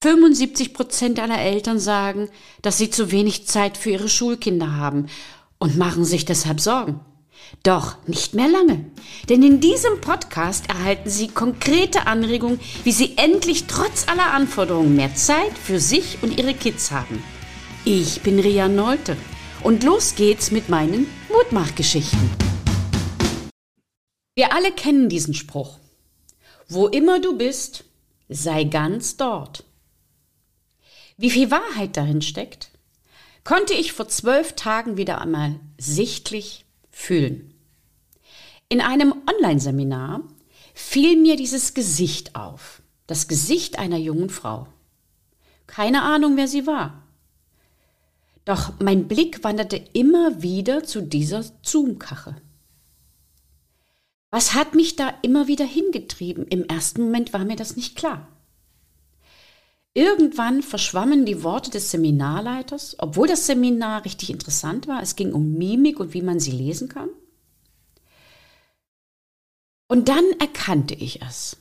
75 Prozent aller Eltern sagen, dass sie zu wenig Zeit für ihre Schulkinder haben und machen sich deshalb Sorgen. Doch nicht mehr lange, denn in diesem Podcast erhalten Sie konkrete Anregungen, wie Sie endlich trotz aller Anforderungen mehr Zeit für sich und Ihre Kids haben. Ich bin Ria Nolte und los geht's mit meinen Mutmachgeschichten. Wir alle kennen diesen Spruch. Wo immer du bist, sei ganz dort. Wie viel Wahrheit darin steckt, konnte ich vor zwölf Tagen wieder einmal sichtlich fühlen. In einem Online-Seminar fiel mir dieses Gesicht auf, das Gesicht einer jungen Frau. Keine Ahnung, wer sie war. Doch mein Blick wanderte immer wieder zu dieser Zoom-Kache. Was hat mich da immer wieder hingetrieben? Im ersten Moment war mir das nicht klar. Irgendwann verschwammen die Worte des Seminarleiters, obwohl das Seminar richtig interessant war. Es ging um Mimik und wie man sie lesen kann. Und dann erkannte ich es.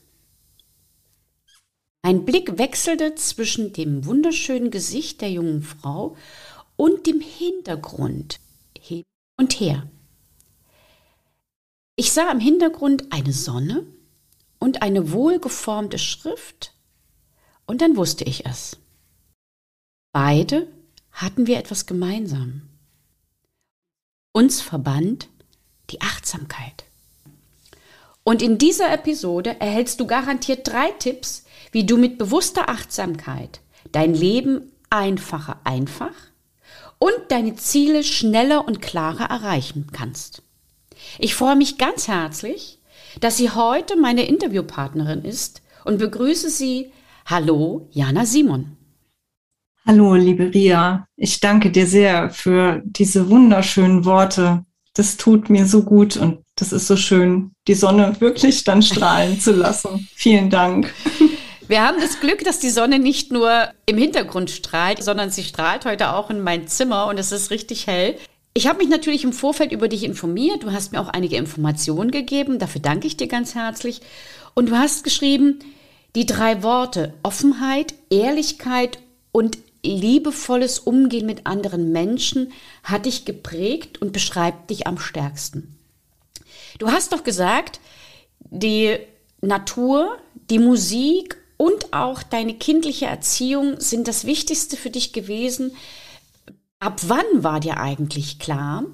Mein Blick wechselte zwischen dem wunderschönen Gesicht der jungen Frau und dem Hintergrund hin und her. Ich sah im Hintergrund eine Sonne und eine wohlgeformte Schrift und dann wusste ich es. Beide hatten wir etwas gemeinsam. Uns verband die Achtsamkeit. Und in dieser Episode erhältst du garantiert drei Tipps, wie du mit bewusster Achtsamkeit dein Leben einfacher einfach und deine Ziele schneller und klarer erreichen kannst. Ich freue mich ganz herzlich, dass sie heute meine Interviewpartnerin ist und begrüße sie Hallo, Jana Simon. Hallo, liebe Ria. Ich danke dir sehr für diese wunderschönen Worte. Das tut mir so gut und das ist so schön, die Sonne wirklich dann strahlen zu lassen. Vielen Dank. Wir haben das Glück, dass die Sonne nicht nur im Hintergrund strahlt, sondern sie strahlt heute auch in mein Zimmer und es ist richtig hell. Ich habe mich natürlich im Vorfeld über dich informiert. Du hast mir auch einige Informationen gegeben. Dafür danke ich dir ganz herzlich. Und du hast geschrieben, die drei Worte Offenheit, Ehrlichkeit und liebevolles Umgehen mit anderen Menschen hat dich geprägt und beschreibt dich am stärksten. Du hast doch gesagt, die Natur, die Musik und auch deine kindliche Erziehung sind das Wichtigste für dich gewesen. Ab wann war dir eigentlich klar,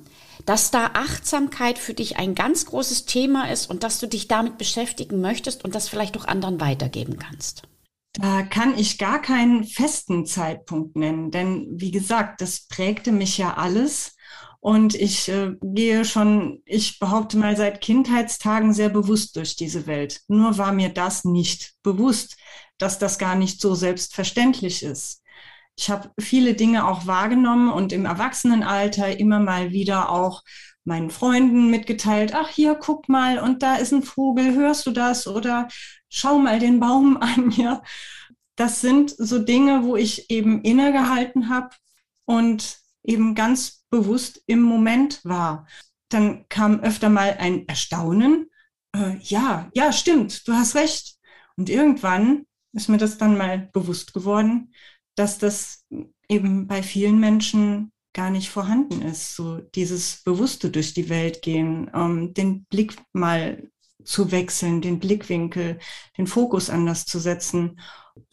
dass da Achtsamkeit für dich ein ganz großes Thema ist und dass du dich damit beschäftigen möchtest und das vielleicht auch anderen weitergeben kannst? Da kann ich gar keinen festen Zeitpunkt nennen, denn wie gesagt, das prägte mich ja alles. Und ich äh, gehe schon, ich behaupte mal, seit Kindheitstagen sehr bewusst durch diese Welt. Nur war mir das nicht bewusst, dass das gar nicht so selbstverständlich ist. Ich habe viele Dinge auch wahrgenommen und im Erwachsenenalter immer mal wieder auch meinen Freunden mitgeteilt, ach hier, guck mal, und da ist ein Vogel, hörst du das? Oder schau mal den Baum an, ja. Das sind so Dinge, wo ich eben innegehalten habe und eben ganz bewusst im Moment war. Dann kam öfter mal ein Erstaunen. Äh, ja, ja, stimmt, du hast recht. Und irgendwann ist mir das dann mal bewusst geworden, dass das eben bei vielen Menschen gar nicht vorhanden ist. So dieses bewusste durch die Welt gehen, ähm, den Blick mal zu wechseln, den Blickwinkel, den Fokus anders zu setzen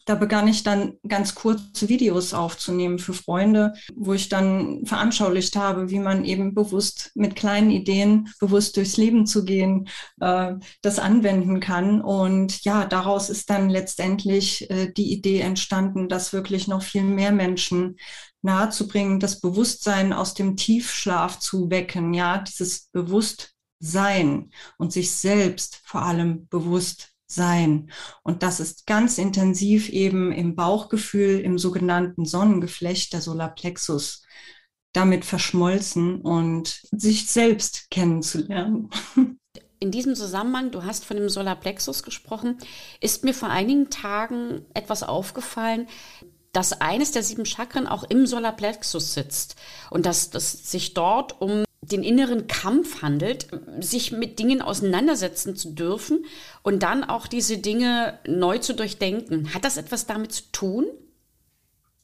da begann ich dann ganz kurze Videos aufzunehmen für Freunde, wo ich dann veranschaulicht habe, wie man eben bewusst mit kleinen Ideen bewusst durchs Leben zu gehen, äh, das anwenden kann. Und ja, daraus ist dann letztendlich äh, die Idee entstanden, dass wirklich noch viel mehr Menschen nahezubringen, das Bewusstsein aus dem Tiefschlaf zu wecken, ja, dieses Bewusstsein und sich selbst vor allem bewusst sein. Und das ist ganz intensiv eben im Bauchgefühl, im sogenannten Sonnengeflecht der Solarplexus damit verschmolzen und sich selbst kennenzulernen. In diesem Zusammenhang, du hast von dem Solarplexus gesprochen, ist mir vor einigen Tagen etwas aufgefallen, dass eines der sieben Chakren auch im Solarplexus sitzt und dass das sich dort um den inneren Kampf handelt, sich mit Dingen auseinandersetzen zu dürfen und dann auch diese Dinge neu zu durchdenken. Hat das etwas damit zu tun?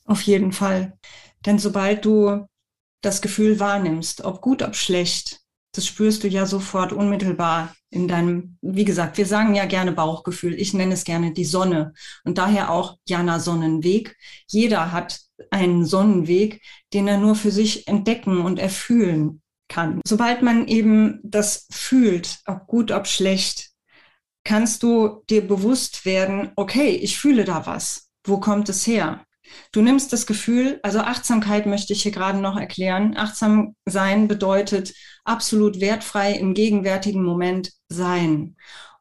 Auf jeden Fall. Denn sobald du das Gefühl wahrnimmst, ob gut, ob schlecht, das spürst du ja sofort unmittelbar in deinem, wie gesagt, wir sagen ja gerne Bauchgefühl. Ich nenne es gerne die Sonne und daher auch Jana Sonnenweg. Jeder hat einen Sonnenweg, den er nur für sich entdecken und erfühlen kann. Sobald man eben das fühlt, ob gut, ob schlecht, kannst du dir bewusst werden, okay, ich fühle da was. Wo kommt es her? Du nimmst das Gefühl, also Achtsamkeit möchte ich hier gerade noch erklären. Achtsam sein bedeutet absolut wertfrei im gegenwärtigen Moment sein.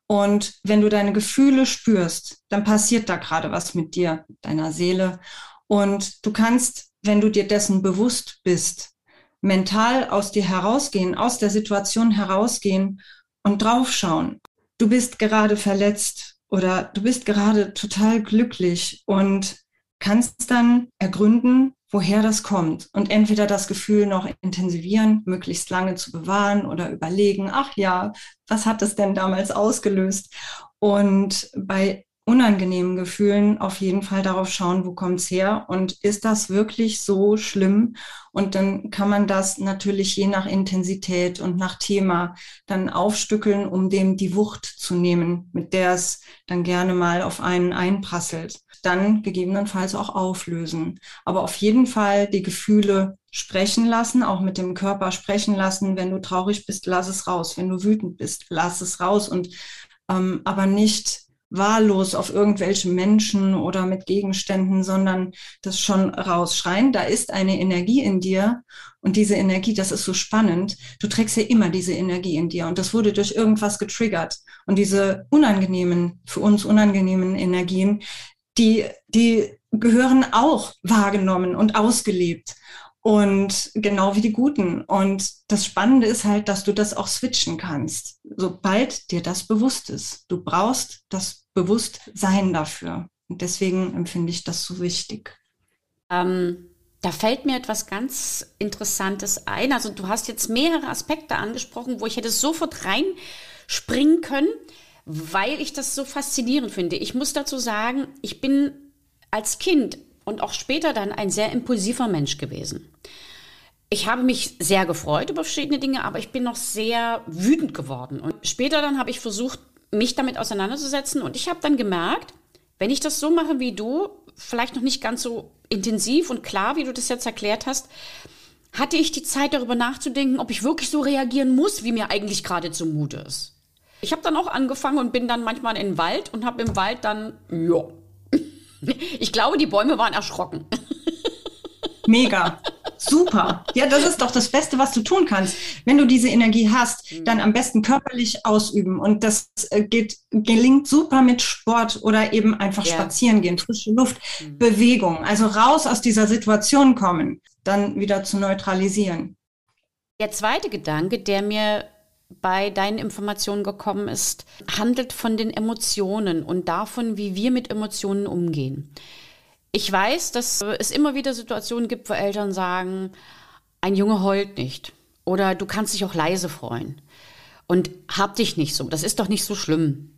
Und wenn du deine Gefühle spürst, dann passiert da gerade was mit dir, deiner Seele. Und du kannst, wenn du dir dessen bewusst bist, mental aus dir herausgehen, aus der Situation herausgehen und draufschauen. Du bist gerade verletzt oder du bist gerade total glücklich und kannst dann ergründen, woher das kommt und entweder das Gefühl noch intensivieren, möglichst lange zu bewahren oder überlegen, ach ja, was hat es denn damals ausgelöst? Und bei unangenehmen Gefühlen auf jeden Fall darauf schauen, wo kommt's her und ist das wirklich so schlimm? Und dann kann man das natürlich je nach Intensität und nach Thema dann aufstückeln, um dem die Wucht zu nehmen, mit der es dann gerne mal auf einen einprasselt. Dann gegebenenfalls auch auflösen. Aber auf jeden Fall die Gefühle sprechen lassen, auch mit dem Körper sprechen lassen. Wenn du traurig bist, lass es raus. Wenn du wütend bist, lass es raus und ähm, aber nicht wahllos auf irgendwelche Menschen oder mit Gegenständen, sondern das schon rausschreien. Da ist eine Energie in dir und diese Energie, das ist so spannend. Du trägst ja immer diese Energie in dir und das wurde durch irgendwas getriggert. Und diese unangenehmen, für uns unangenehmen Energien, die, die gehören auch wahrgenommen und ausgelebt. Und genau wie die guten. Und das Spannende ist halt, dass du das auch switchen kannst, sobald dir das bewusst ist. Du brauchst das Bewusstsein dafür. Und deswegen empfinde ich das so wichtig. Ähm, da fällt mir etwas ganz Interessantes ein. Also du hast jetzt mehrere Aspekte angesprochen, wo ich hätte sofort reinspringen können, weil ich das so faszinierend finde. Ich muss dazu sagen, ich bin als Kind und auch später dann ein sehr impulsiver Mensch gewesen. Ich habe mich sehr gefreut über verschiedene Dinge, aber ich bin noch sehr wütend geworden. Und später dann habe ich versucht, mich damit auseinanderzusetzen. Und ich habe dann gemerkt, wenn ich das so mache wie du, vielleicht noch nicht ganz so intensiv und klar, wie du das jetzt erklärt hast, hatte ich die Zeit darüber nachzudenken, ob ich wirklich so reagieren muss, wie mir eigentlich gerade zumute ist. Ich habe dann auch angefangen und bin dann manchmal in den Wald und habe im Wald dann, ja, ich glaube, die Bäume waren erschrocken. Mega. Super. Ja, das ist doch das Beste, was du tun kannst. Wenn du diese Energie hast, mhm. dann am besten körperlich ausüben. Und das äh, geht, gelingt super mit Sport oder eben einfach ja. spazieren gehen, frische Luft, mhm. Bewegung. Also raus aus dieser Situation kommen, dann wieder zu neutralisieren. Der zweite Gedanke, der mir bei deinen Informationen gekommen ist, handelt von den Emotionen und davon, wie wir mit Emotionen umgehen. Ich weiß, dass es immer wieder Situationen gibt, wo Eltern sagen, ein Junge heult nicht oder du kannst dich auch leise freuen und hab dich nicht so, das ist doch nicht so schlimm.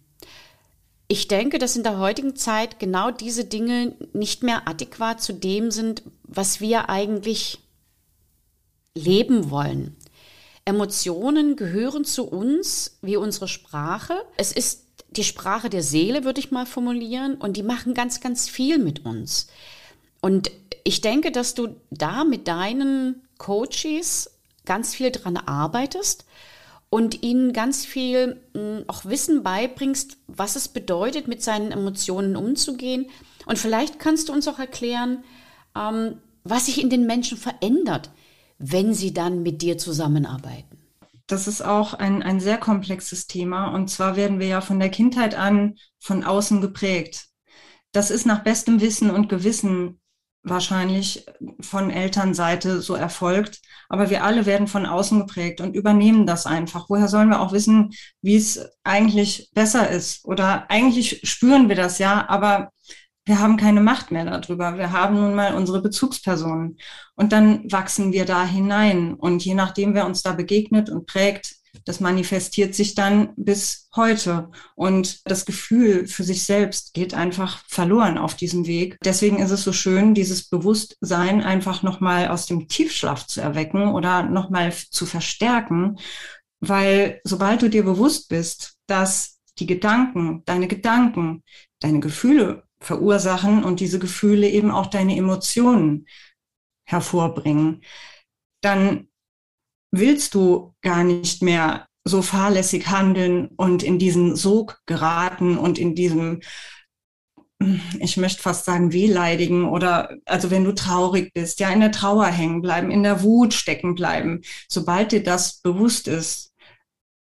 Ich denke, dass in der heutigen Zeit genau diese Dinge nicht mehr adäquat zu dem sind, was wir eigentlich leben wollen. Emotionen gehören zu uns wie unsere Sprache. Es ist die Sprache der Seele, würde ich mal formulieren, und die machen ganz, ganz viel mit uns. Und ich denke, dass du da mit deinen Coaches ganz viel dran arbeitest und ihnen ganz viel hm, auch Wissen beibringst, was es bedeutet, mit seinen Emotionen umzugehen. Und vielleicht kannst du uns auch erklären, ähm, was sich in den Menschen verändert, wenn sie dann mit dir zusammenarbeiten? Das ist auch ein, ein sehr komplexes Thema. Und zwar werden wir ja von der Kindheit an von außen geprägt. Das ist nach bestem Wissen und Gewissen wahrscheinlich von Elternseite so erfolgt. Aber wir alle werden von außen geprägt und übernehmen das einfach. Woher sollen wir auch wissen, wie es eigentlich besser ist? Oder eigentlich spüren wir das ja, aber wir haben keine Macht mehr darüber. Wir haben nun mal unsere Bezugspersonen. Und dann wachsen wir da hinein. Und je nachdem, wer uns da begegnet und prägt, das manifestiert sich dann bis heute. Und das Gefühl für sich selbst geht einfach verloren auf diesem Weg. Deswegen ist es so schön, dieses Bewusstsein einfach nochmal aus dem Tiefschlaf zu erwecken oder nochmal zu verstärken. Weil sobald du dir bewusst bist, dass die Gedanken, deine Gedanken, deine Gefühle verursachen und diese Gefühle eben auch deine Emotionen hervorbringen, dann willst du gar nicht mehr so fahrlässig handeln und in diesen Sog geraten und in diesem, ich möchte fast sagen, wehleidigen oder also wenn du traurig bist, ja, in der Trauer hängen bleiben, in der Wut stecken bleiben. Sobald dir das bewusst ist,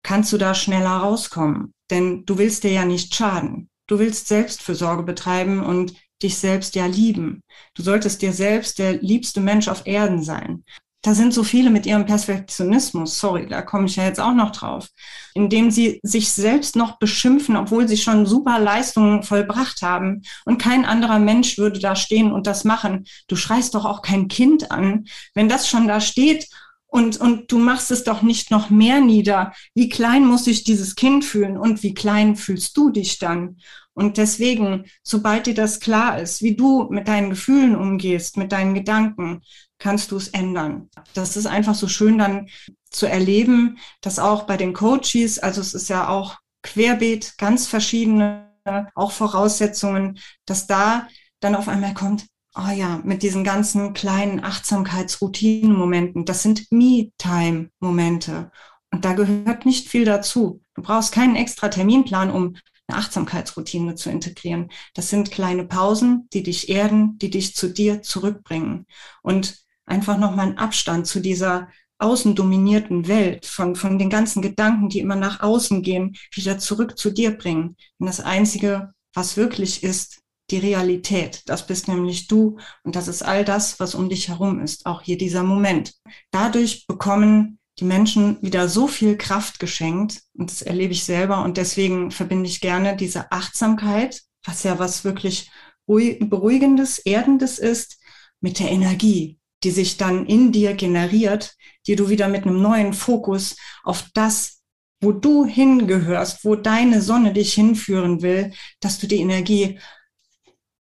kannst du da schneller rauskommen. Denn du willst dir ja nicht schaden. Du willst Selbstfürsorge betreiben und dich selbst ja lieben. Du solltest dir selbst der liebste Mensch auf Erden sein. Da sind so viele mit ihrem Perfektionismus, sorry, da komme ich ja jetzt auch noch drauf, indem sie sich selbst noch beschimpfen, obwohl sie schon super Leistungen vollbracht haben. Und kein anderer Mensch würde da stehen und das machen. Du schreist doch auch kein Kind an. Wenn das schon da steht und, und du machst es doch nicht noch mehr nieder. Wie klein muss sich dieses Kind fühlen und wie klein fühlst du dich dann? Und deswegen, sobald dir das klar ist, wie du mit deinen Gefühlen umgehst, mit deinen Gedanken, kannst du es ändern. Das ist einfach so schön dann zu erleben, dass auch bei den Coaches, also es ist ja auch querbeet, ganz verschiedene auch Voraussetzungen, dass da dann auf einmal kommt, oh ja, mit diesen ganzen kleinen Achtsamkeitsroutinenmomenten, das sind Me-Time-Momente. Und da gehört nicht viel dazu. Du brauchst keinen extra Terminplan, um eine Achtsamkeitsroutine zu integrieren. Das sind kleine Pausen, die dich erden, die dich zu dir zurückbringen. Und einfach nochmal einen Abstand zu dieser außen dominierten Welt, von, von den ganzen Gedanken, die immer nach außen gehen, wieder zurück zu dir bringen. Und das Einzige, was wirklich ist, die Realität. Das bist nämlich du und das ist all das, was um dich herum ist, auch hier dieser Moment. Dadurch bekommen die Menschen wieder so viel Kraft geschenkt und das erlebe ich selber und deswegen verbinde ich gerne diese Achtsamkeit, was ja was wirklich beruhigendes, erdendes ist, mit der Energie, die sich dann in dir generiert, die du wieder mit einem neuen Fokus auf das, wo du hingehörst, wo deine Sonne dich hinführen will, dass du die Energie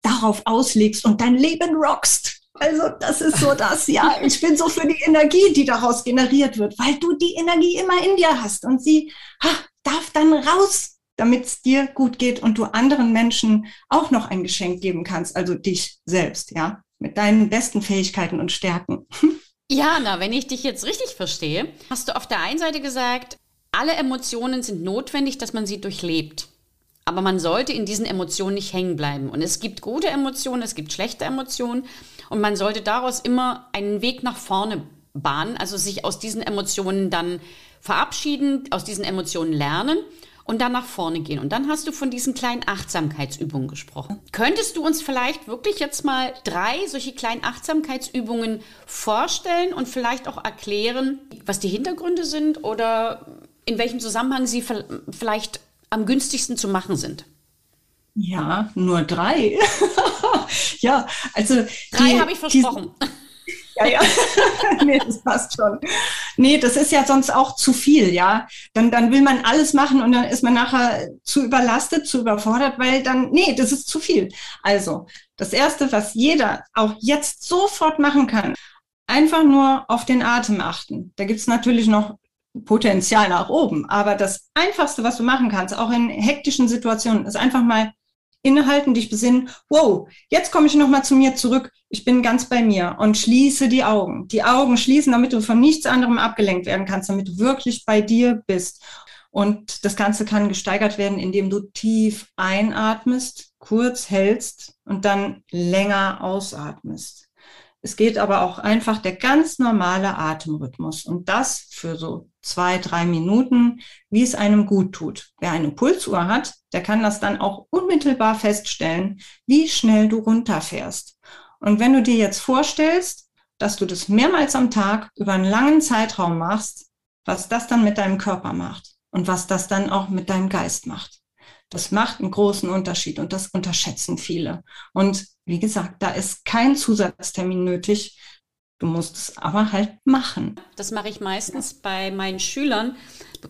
darauf auslegst und dein Leben rockst. Also das ist so das, ja. Ich bin so für die Energie, die daraus generiert wird, weil du die Energie immer in dir hast und sie ha, darf dann raus, damit es dir gut geht und du anderen Menschen auch noch ein Geschenk geben kannst, also dich selbst, ja, mit deinen besten Fähigkeiten und Stärken. Jana, wenn ich dich jetzt richtig verstehe, hast du auf der einen Seite gesagt, alle Emotionen sind notwendig, dass man sie durchlebt. Aber man sollte in diesen Emotionen nicht hängen bleiben. Und es gibt gute Emotionen, es gibt schlechte Emotionen. Und man sollte daraus immer einen Weg nach vorne bahnen, also sich aus diesen Emotionen dann verabschieden, aus diesen Emotionen lernen und dann nach vorne gehen. Und dann hast du von diesen kleinen Achtsamkeitsübungen gesprochen. Könntest du uns vielleicht wirklich jetzt mal drei solche kleinen Achtsamkeitsübungen vorstellen und vielleicht auch erklären, was die Hintergründe sind oder in welchem Zusammenhang sie vielleicht am günstigsten zu machen sind? Ja, nur drei. ja, also. Drei habe ich versprochen. Die, ja, ja. nee, das passt schon. Nee, das ist ja sonst auch zu viel, ja. Dann, dann will man alles machen und dann ist man nachher zu überlastet, zu überfordert, weil dann, nee, das ist zu viel. Also, das erste, was jeder auch jetzt sofort machen kann, einfach nur auf den Atem achten. Da gibt's natürlich noch Potenzial nach oben. Aber das Einfachste, was du machen kannst, auch in hektischen Situationen, ist einfach mal innehalten, dich besinnen. Wow, jetzt komme ich nochmal zu mir zurück. Ich bin ganz bei mir und schließe die Augen. Die Augen schließen, damit du von nichts anderem abgelenkt werden kannst, damit du wirklich bei dir bist. Und das Ganze kann gesteigert werden, indem du tief einatmest, kurz hältst und dann länger ausatmest. Es geht aber auch einfach der ganz normale Atemrhythmus und das für so zwei, drei Minuten, wie es einem gut tut. Wer eine Pulsuhr hat, der kann das dann auch unmittelbar feststellen, wie schnell du runterfährst. Und wenn du dir jetzt vorstellst, dass du das mehrmals am Tag über einen langen Zeitraum machst, was das dann mit deinem Körper macht und was das dann auch mit deinem Geist macht. Das macht einen großen Unterschied und das unterschätzen viele. Und wie gesagt, da ist kein Zusatztermin nötig. Du musst es aber halt machen. Das mache ich meistens bei meinen Schülern,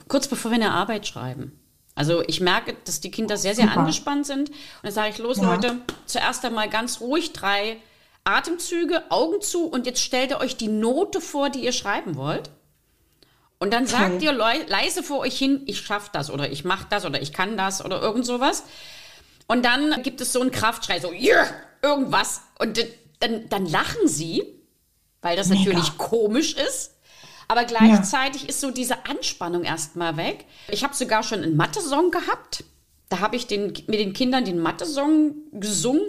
kurz bevor wir eine Arbeit schreiben. Also ich merke, dass die Kinder sehr, sehr Super. angespannt sind. Und dann sage ich, los ja. Leute, zuerst einmal ganz ruhig drei Atemzüge, Augen zu und jetzt stellt ihr euch die Note vor, die ihr schreiben wollt. Und dann sagt okay. ihr leise vor euch hin, ich schaffe das oder ich mache das oder ich kann das oder irgend sowas. Und dann gibt es so einen Kraftschrei, so, yeah, irgendwas. Und dann, dann lachen sie, weil das Mega. natürlich komisch ist. Aber gleichzeitig ja. ist so diese Anspannung erstmal weg. Ich habe sogar schon einen Mathe-Song gehabt. Da habe ich den, mit den Kindern den Mathe-Song gesungen.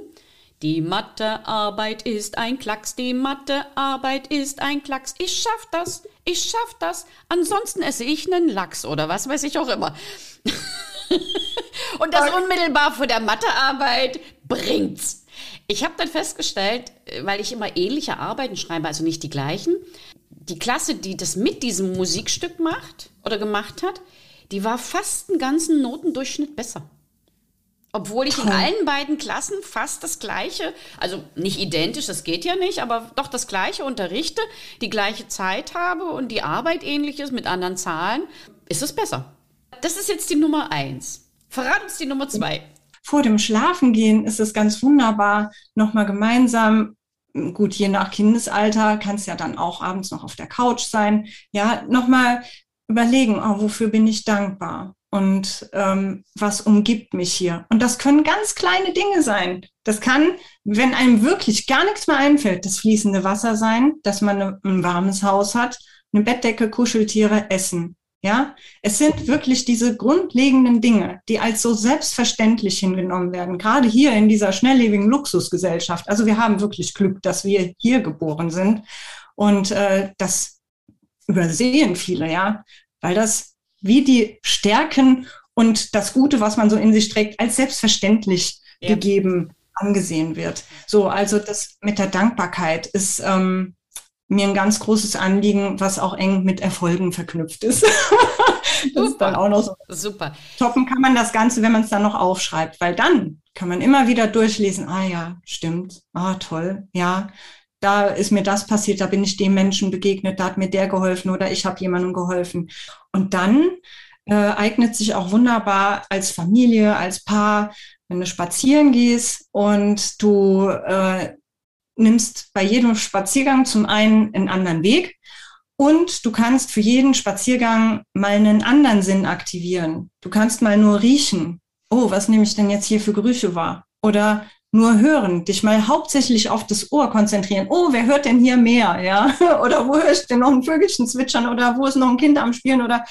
Die Mathearbeit ist ein Klacks, die Mathearbeit ist ein Klacks. Ich schaff das, ich schaff das. Ansonsten esse ich einen Lachs oder was weiß ich auch immer. Und das unmittelbar vor der Mathearbeit bringt's. Ich habe dann festgestellt, weil ich immer ähnliche Arbeiten schreibe, also nicht die gleichen, die Klasse, die das mit diesem Musikstück macht oder gemacht hat, die war fast einen ganzen Notendurchschnitt besser. Obwohl ich in allen beiden Klassen fast das gleiche, also nicht identisch, das geht ja nicht, aber doch das gleiche unterrichte, die gleiche Zeit habe und die Arbeit ähnlich ist mit anderen Zahlen, ist es besser. Das ist jetzt die Nummer eins. Verrat uns die Nummer zwei. Vor dem Schlafengehen ist es ganz wunderbar, nochmal gemeinsam gut, je nach Kindesalter kann es ja dann auch abends noch auf der Couch sein. Ja, nochmal überlegen, oh, wofür bin ich dankbar? und ähm, was umgibt mich hier. Und das können ganz kleine Dinge sein. Das kann, wenn einem wirklich gar nichts mehr einfällt, das fließende Wasser sein, dass man eine, ein warmes Haus hat, eine Bettdecke, Kuscheltiere, Essen. Ja, es sind wirklich diese grundlegenden Dinge, die als so selbstverständlich hingenommen werden, gerade hier in dieser schnelllebigen Luxusgesellschaft. Also wir haben wirklich Glück, dass wir hier geboren sind und äh, das übersehen viele, ja, weil das wie die Stärken und das Gute, was man so in sich trägt, als selbstverständlich ja. gegeben angesehen wird. So, also das mit der Dankbarkeit ist ähm, mir ein ganz großes Anliegen, was auch eng mit Erfolgen verknüpft ist. das ist dann auch noch so. Super. Toppen kann man das Ganze, wenn man es dann noch aufschreibt, weil dann kann man immer wieder durchlesen, ah ja, stimmt, ah toll, ja, da ist mir das passiert, da bin ich dem Menschen begegnet, da hat mir der geholfen oder ich habe jemandem geholfen. Und dann äh, eignet sich auch wunderbar als Familie, als Paar, wenn du spazieren gehst und du äh, nimmst bei jedem Spaziergang zum einen einen anderen Weg und du kannst für jeden Spaziergang mal einen anderen Sinn aktivieren. Du kannst mal nur riechen. Oh, was nehme ich denn jetzt hier für Gerüche wahr? Oder nur hören, dich mal hauptsächlich auf das Ohr konzentrieren. Oh, wer hört denn hier mehr? Ja, oder wo hörst du denn noch ein Vögelchen zwitschern oder wo ist noch ein Kind am Spielen oder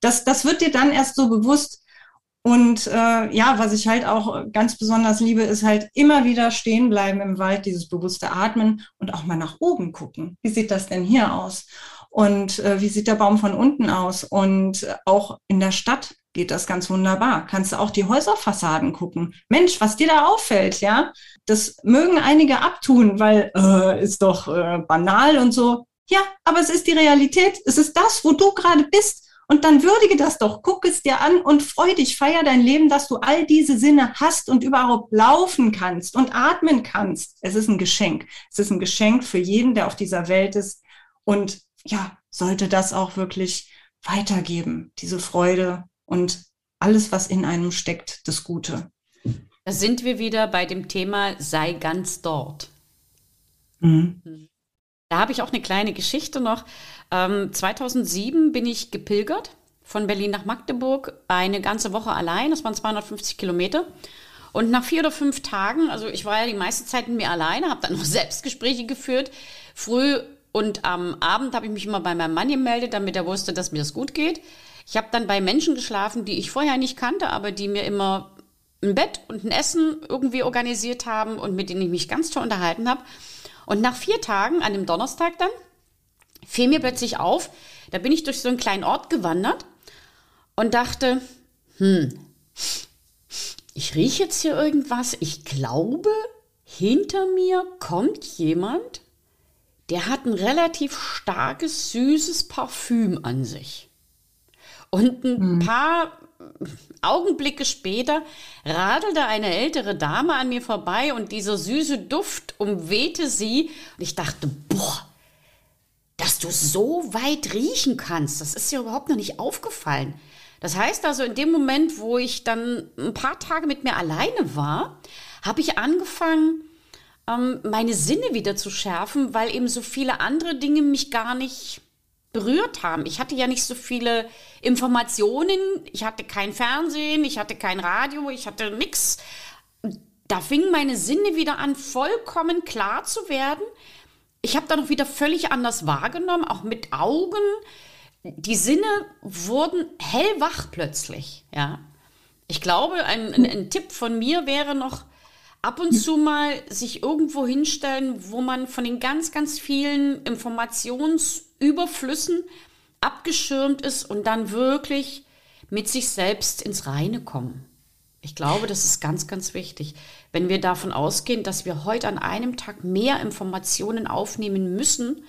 das, das wird dir dann erst so bewusst. Und äh, ja, was ich halt auch ganz besonders liebe, ist halt immer wieder stehen bleiben im Wald, dieses bewusste Atmen und auch mal nach oben gucken. Wie sieht das denn hier aus? Und äh, wie sieht der Baum von unten aus? Und auch in der Stadt geht das ganz wunderbar. Kannst du auch die Häuserfassaden gucken. Mensch, was dir da auffällt, ja? Das mögen einige abtun, weil äh, ist doch äh, banal und so. Ja, aber es ist die Realität. Es ist das, wo du gerade bist. Und dann würdige das doch, guck es dir an und freu dich, feier dein Leben, dass du all diese Sinne hast und überhaupt laufen kannst und atmen kannst. Es ist ein Geschenk. Es ist ein Geschenk für jeden, der auf dieser Welt ist. Und ja, sollte das auch wirklich weitergeben, diese Freude und alles, was in einem steckt, das Gute. Da sind wir wieder bei dem Thema sei ganz dort. Mhm. Da habe ich auch eine kleine Geschichte noch. Ähm, 2007 bin ich gepilgert von Berlin nach Magdeburg, eine ganze Woche allein, das waren 250 Kilometer. Und nach vier oder fünf Tagen, also ich war ja die meiste Zeit mit mir alleine, habe dann noch Selbstgespräche geführt. Früh und am Abend habe ich mich immer bei meinem Mann gemeldet, damit er wusste, dass mir das gut geht. Ich habe dann bei Menschen geschlafen, die ich vorher nicht kannte, aber die mir immer ein Bett und ein Essen irgendwie organisiert haben und mit denen ich mich ganz toll unterhalten habe. Und nach vier Tagen, an dem Donnerstag dann, fiel mir plötzlich auf, da bin ich durch so einen kleinen Ort gewandert und dachte, hm, ich rieche jetzt hier irgendwas. Ich glaube, hinter mir kommt jemand, der hat ein relativ starkes, süßes Parfüm an sich. Und ein mhm. paar Augenblicke später radelte eine ältere Dame an mir vorbei und dieser süße Duft umwehte sie. Und ich dachte, boah, dass du so weit riechen kannst, das ist dir überhaupt noch nicht aufgefallen. Das heißt also, in dem Moment, wo ich dann ein paar Tage mit mir alleine war, habe ich angefangen, ähm, meine Sinne wieder zu schärfen, weil eben so viele andere Dinge mich gar nicht berührt haben. Ich hatte ja nicht so viele Informationen, ich hatte kein Fernsehen, ich hatte kein Radio, ich hatte nichts. Da fingen meine Sinne wieder an, vollkommen klar zu werden. Ich habe dann auch wieder völlig anders wahrgenommen, auch mit Augen. Die Sinne wurden hellwach plötzlich, ja. Ich glaube, ein, ein, ein Tipp von mir wäre noch, ab und zu mal sich irgendwo hinstellen, wo man von den ganz, ganz vielen Informationsüberflüssen abgeschirmt ist und dann wirklich mit sich selbst ins Reine kommen. Ich glaube, das ist ganz, ganz wichtig. Wenn wir davon ausgehen, dass wir heute an einem Tag mehr Informationen aufnehmen müssen,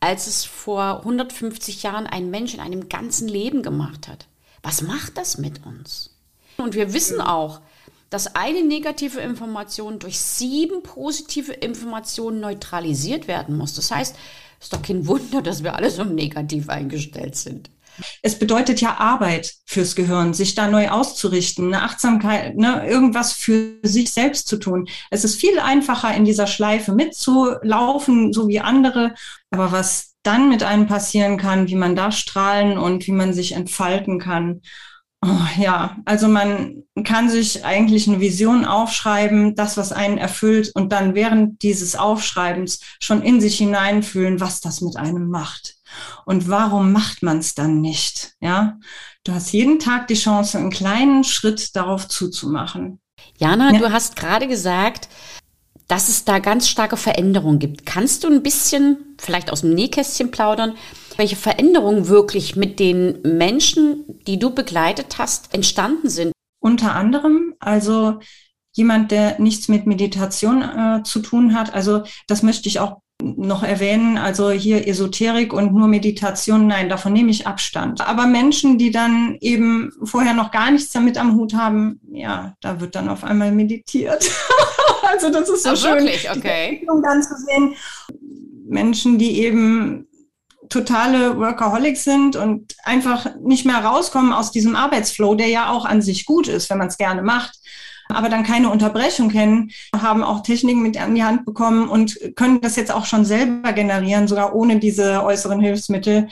als es vor 150 Jahren ein Mensch in einem ganzen Leben gemacht hat. Was macht das mit uns? Und wir wissen auch, dass eine negative Information durch sieben positive Informationen neutralisiert werden muss. Das heißt, es ist doch kein Wunder, dass wir alle so negativ eingestellt sind. Es bedeutet ja Arbeit fürs Gehirn, sich da neu auszurichten, eine Achtsamkeit, ne, irgendwas für sich selbst zu tun. Es ist viel einfacher, in dieser Schleife mitzulaufen, so wie andere. Aber was dann mit einem passieren kann, wie man da strahlen und wie man sich entfalten kann. Oh, ja, also man kann sich eigentlich eine Vision aufschreiben, das, was einen erfüllt, und dann während dieses Aufschreibens schon in sich hineinfühlen, was das mit einem macht. Und warum macht man es dann nicht? Ja, du hast jeden Tag die Chance, einen kleinen Schritt darauf zuzumachen. Jana, ja. du hast gerade gesagt, dass es da ganz starke Veränderungen gibt. Kannst du ein bisschen vielleicht aus dem Nähkästchen plaudern? welche Veränderungen wirklich mit den Menschen, die du begleitet hast, entstanden sind. Unter anderem, also jemand, der nichts mit Meditation äh, zu tun hat. Also das möchte ich auch noch erwähnen, also hier Esoterik und nur Meditation, nein, davon nehme ich Abstand. Aber Menschen, die dann eben vorher noch gar nichts damit am Hut haben, ja, da wird dann auf einmal meditiert. also das ist so Ach, schön, wirklich? Okay. die dann zu sehen. Menschen, die eben totale Workaholics sind und einfach nicht mehr rauskommen aus diesem Arbeitsflow, der ja auch an sich gut ist, wenn man es gerne macht, aber dann keine Unterbrechung kennen, haben auch Techniken mit an die Hand bekommen und können das jetzt auch schon selber generieren, sogar ohne diese äußeren Hilfsmittel,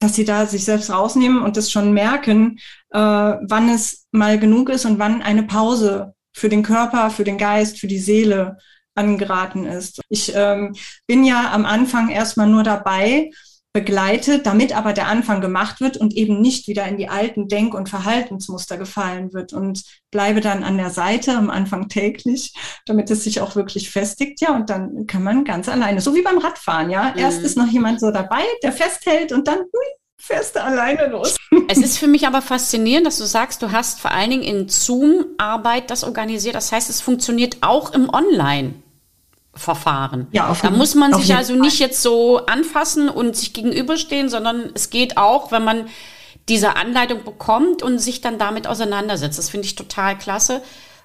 dass sie da sich selbst rausnehmen und das schon merken, äh, wann es mal genug ist und wann eine Pause für den Körper, für den Geist, für die Seele angeraten ist. Ich ähm, bin ja am Anfang erstmal nur dabei, begleitet, damit aber der Anfang gemacht wird und eben nicht wieder in die alten Denk- und Verhaltensmuster gefallen wird und bleibe dann an der Seite am Anfang täglich, damit es sich auch wirklich festigt, ja, und dann kann man ganz alleine, so wie beim Radfahren, ja. Mhm. Erst ist noch jemand so dabei, der festhält und dann hui, fährst du alleine los. Es ist für mich aber faszinierend, dass du sagst, du hast vor allen Dingen in Zoom-Arbeit das organisiert. Das heißt, es funktioniert auch im Online. Verfahren. Ja, auf da muss man sich also nicht jetzt so anfassen und sich gegenüberstehen, sondern es geht auch, wenn man diese Anleitung bekommt und sich dann damit auseinandersetzt. Das finde ich total klasse,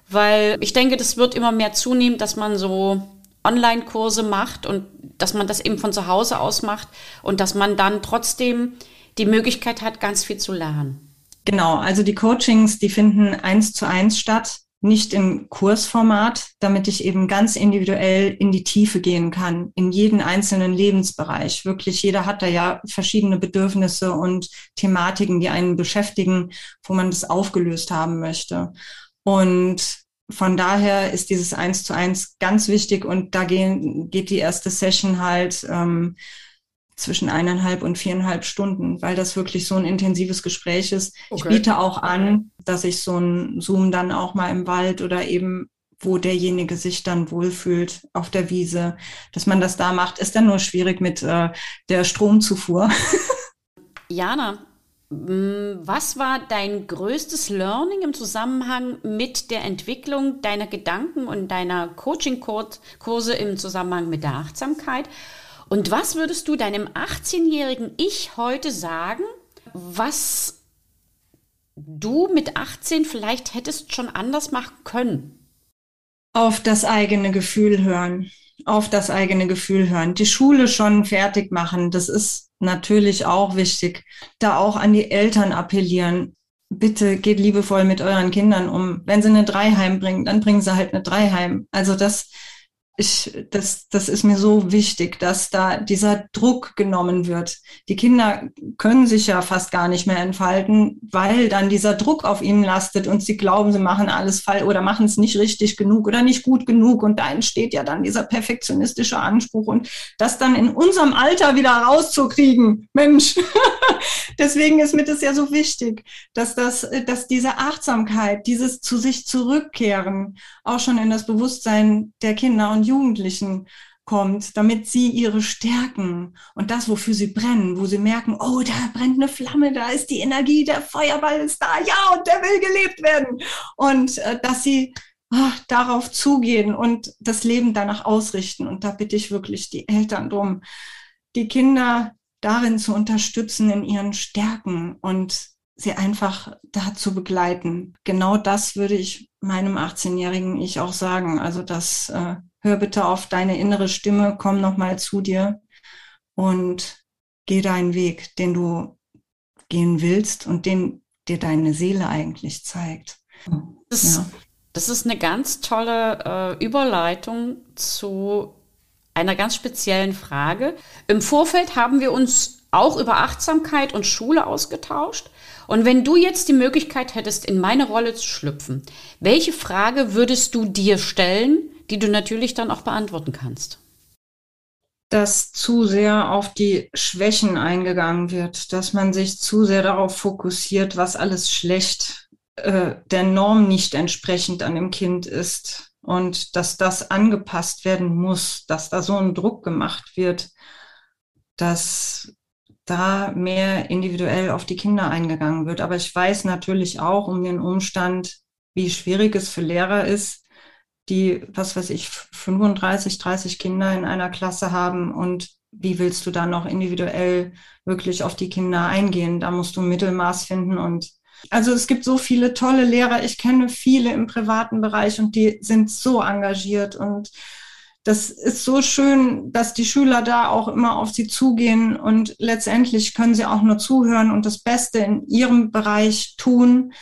weil ich denke, das wird immer mehr zunehmen, dass man so Online-Kurse macht und dass man das eben von zu Hause aus macht und dass man dann trotzdem die Möglichkeit hat, ganz viel zu lernen. Genau, also die Coachings, die finden eins zu eins statt nicht im Kursformat, damit ich eben ganz individuell in die Tiefe gehen kann, in jeden einzelnen Lebensbereich. Wirklich, jeder hat da ja verschiedene Bedürfnisse und Thematiken, die einen beschäftigen, wo man das aufgelöst haben möchte. Und von daher ist dieses Eins zu eins ganz wichtig und da gehen, geht die erste Session halt ähm, zwischen eineinhalb und viereinhalb Stunden, weil das wirklich so ein intensives Gespräch ist. Okay. Ich biete auch an, dass ich so ein Zoom dann auch mal im Wald oder eben wo derjenige sich dann wohlfühlt auf der Wiese, dass man das da macht, ist dann nur schwierig mit äh, der Stromzufuhr. Jana, was war dein größtes Learning im Zusammenhang mit der Entwicklung deiner Gedanken und deiner Coaching-Kurse im Zusammenhang mit der Achtsamkeit? Und was würdest du deinem 18-jährigen Ich heute sagen, was du mit 18 vielleicht hättest schon anders machen können? Auf das eigene Gefühl hören. Auf das eigene Gefühl hören. Die Schule schon fertig machen. Das ist natürlich auch wichtig. Da auch an die Eltern appellieren. Bitte geht liebevoll mit euren Kindern um. Wenn sie eine Drei heimbringen, dann bringen sie halt eine Drei heim. Also das, ich, das, das ist mir so wichtig, dass da dieser Druck genommen wird. Die Kinder können sich ja fast gar nicht mehr entfalten, weil dann dieser Druck auf ihnen lastet und sie glauben, sie machen alles falsch oder machen es nicht richtig genug oder nicht gut genug. Und da entsteht ja dann dieser perfektionistische Anspruch und das dann in unserem Alter wieder rauszukriegen. Mensch, deswegen ist mir das ja so wichtig, dass das, dass diese Achtsamkeit, dieses zu sich zurückkehren auch schon in das Bewusstsein der Kinder und Jugendlichen kommt, damit sie ihre Stärken und das, wofür sie brennen, wo sie merken, oh, da brennt eine Flamme, da ist die Energie, der Feuerball ist da, ja, und der will gelebt werden. Und äh, dass sie ach, darauf zugehen und das Leben danach ausrichten. Und da bitte ich wirklich die Eltern drum, die Kinder darin zu unterstützen in ihren Stärken und sie einfach dazu begleiten. Genau das würde ich meinem 18-jährigen Ich auch sagen. Also das äh, hör bitte auf deine innere Stimme, komm nochmal zu dir und geh deinen Weg, den du gehen willst und den dir deine Seele eigentlich zeigt. Das, ja. das ist eine ganz tolle äh, Überleitung zu einer ganz speziellen Frage. Im Vorfeld haben wir uns auch über Achtsamkeit und Schule ausgetauscht. Und wenn du jetzt die Möglichkeit hättest, in meine Rolle zu schlüpfen, welche Frage würdest du dir stellen, die du natürlich dann auch beantworten kannst? Dass zu sehr auf die Schwächen eingegangen wird, dass man sich zu sehr darauf fokussiert, was alles schlecht äh, der Norm nicht entsprechend an dem Kind ist und dass das angepasst werden muss, dass da so ein Druck gemacht wird, dass da mehr individuell auf die Kinder eingegangen wird. Aber ich weiß natürlich auch um den Umstand, wie schwierig es für Lehrer ist, die, was weiß ich, 35, 30 Kinder in einer Klasse haben und wie willst du da noch individuell wirklich auf die Kinder eingehen? Da musst du Mittelmaß finden und also es gibt so viele tolle Lehrer. Ich kenne viele im privaten Bereich und die sind so engagiert und das ist so schön, dass die Schüler da auch immer auf sie zugehen und letztendlich können sie auch nur zuhören und das Beste in ihrem Bereich tun.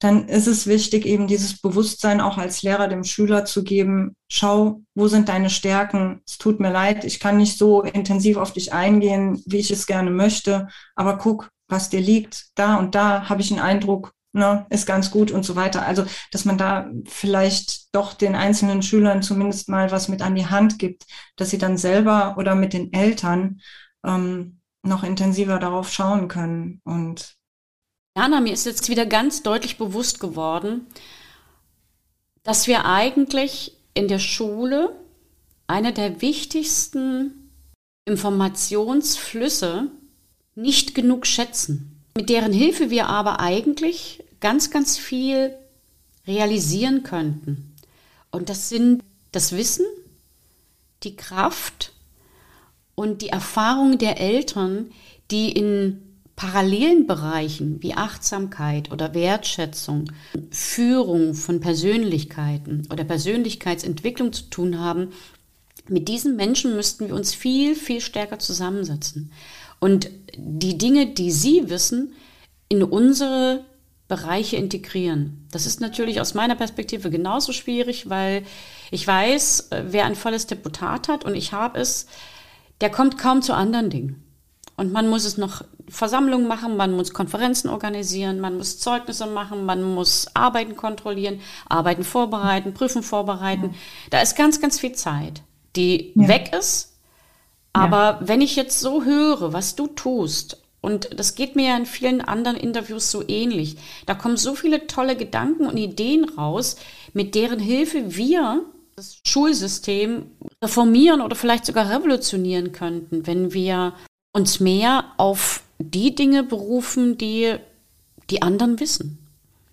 Dann ist es wichtig, eben dieses Bewusstsein auch als Lehrer dem Schüler zu geben. Schau, wo sind deine Stärken? Es tut mir leid, ich kann nicht so intensiv auf dich eingehen, wie ich es gerne möchte, aber guck, was dir liegt. Da und da habe ich einen Eindruck, ne, ist ganz gut und so weiter. Also, dass man da vielleicht doch den einzelnen Schülern zumindest mal was mit an die Hand gibt, dass sie dann selber oder mit den Eltern ähm, noch intensiver darauf schauen können. Und Jana, mir ist jetzt wieder ganz deutlich bewusst geworden, dass wir eigentlich in der Schule eine der wichtigsten Informationsflüsse nicht genug schätzen mit deren Hilfe wir aber eigentlich ganz, ganz viel realisieren könnten. Und das sind das Wissen, die Kraft und die Erfahrung der Eltern, die in parallelen Bereichen wie Achtsamkeit oder Wertschätzung, Führung von Persönlichkeiten oder Persönlichkeitsentwicklung zu tun haben, mit diesen Menschen müssten wir uns viel, viel stärker zusammensetzen und die Dinge, die sie wissen, in unsere Bereiche integrieren. Das ist natürlich aus meiner Perspektive genauso schwierig, weil ich weiß, wer ein volles Deputat hat und ich habe es, der kommt kaum zu anderen Dingen. Und man muss es noch Versammlungen machen, man muss Konferenzen organisieren, man muss Zeugnisse machen, man muss Arbeiten kontrollieren, Arbeiten vorbereiten, Prüfen vorbereiten. Da ist ganz, ganz viel Zeit, die ja. weg ist aber wenn ich jetzt so höre, was du tust, und das geht mir ja in vielen anderen Interviews so ähnlich, da kommen so viele tolle Gedanken und Ideen raus, mit deren Hilfe wir das Schulsystem reformieren oder vielleicht sogar revolutionieren könnten, wenn wir uns mehr auf die Dinge berufen, die die anderen wissen.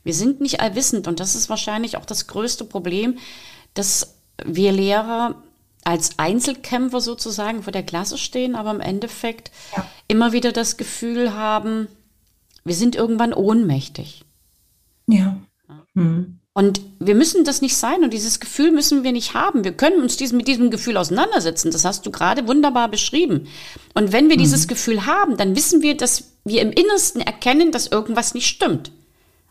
Wir sind nicht allwissend und das ist wahrscheinlich auch das größte Problem, dass wir Lehrer als Einzelkämpfer sozusagen vor der Klasse stehen, aber im Endeffekt ja. immer wieder das Gefühl haben, wir sind irgendwann ohnmächtig. Ja. Hm. Und wir müssen das nicht sein und dieses Gefühl müssen wir nicht haben. Wir können uns diesem, mit diesem Gefühl auseinandersetzen. Das hast du gerade wunderbar beschrieben. Und wenn wir mhm. dieses Gefühl haben, dann wissen wir, dass wir im Innersten erkennen, dass irgendwas nicht stimmt.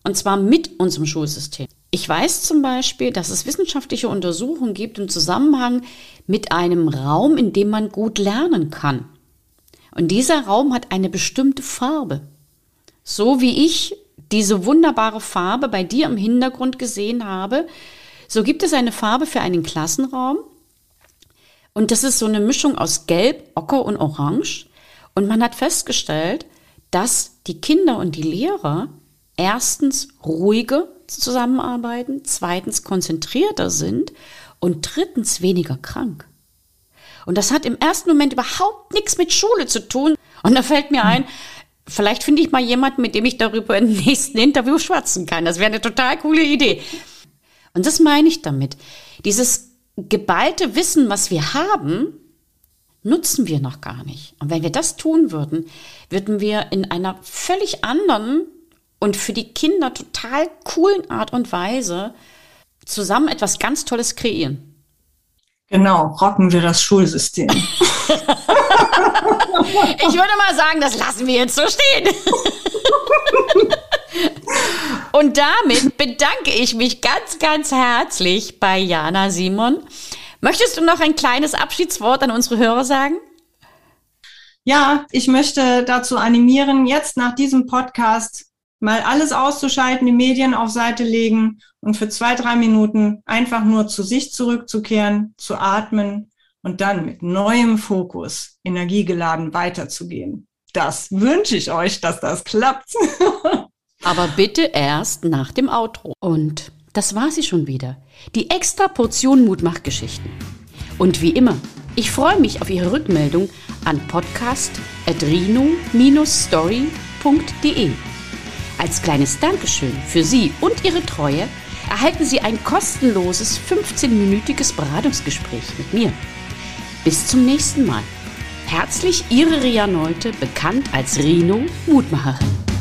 Und zwar mit unserem Schulsystem. Ich weiß zum Beispiel, dass es wissenschaftliche Untersuchungen gibt im Zusammenhang mit einem Raum, in dem man gut lernen kann. Und dieser Raum hat eine bestimmte Farbe. So wie ich diese wunderbare Farbe bei dir im Hintergrund gesehen habe, so gibt es eine Farbe für einen Klassenraum. Und das ist so eine Mischung aus Gelb, Ocker und Orange. Und man hat festgestellt, dass die Kinder und die Lehrer erstens ruhiger zusammenarbeiten, zweitens konzentrierter sind und drittens weniger krank. Und das hat im ersten Moment überhaupt nichts mit Schule zu tun. Und da fällt mir ein, Vielleicht finde ich mal jemanden, mit dem ich darüber im nächsten Interview schwatzen kann. Das wäre eine total coole Idee. Und das meine ich damit. Dieses geballte Wissen, was wir haben, nutzen wir noch gar nicht. Und wenn wir das tun würden, würden wir in einer völlig anderen und für die Kinder total coolen Art und Weise zusammen etwas ganz Tolles kreieren. Genau, rocken wir das Schulsystem. ich würde mal sagen, das lassen wir jetzt so stehen. Und damit bedanke ich mich ganz, ganz herzlich bei Jana Simon. Möchtest du noch ein kleines Abschiedswort an unsere Hörer sagen? Ja, ich möchte dazu animieren, jetzt nach diesem Podcast mal alles auszuschalten, die Medien auf Seite legen und für zwei, drei Minuten einfach nur zu sich zurückzukehren, zu atmen und dann mit neuem Fokus energiegeladen weiterzugehen. Das wünsche ich euch, dass das klappt. Aber bitte erst nach dem Outro. Und das war sie schon wieder. Die extra Portion Mutmachgeschichten. Und wie immer, ich freue mich auf Ihre Rückmeldung an podcast.rino-story.de. Als kleines Dankeschön für Sie und Ihre Treue erhalten Sie ein kostenloses 15-minütiges Beratungsgespräch mit mir. Bis zum nächsten Mal. Herzlich Ihre Ria Neute, bekannt als Rino Mutmacherin.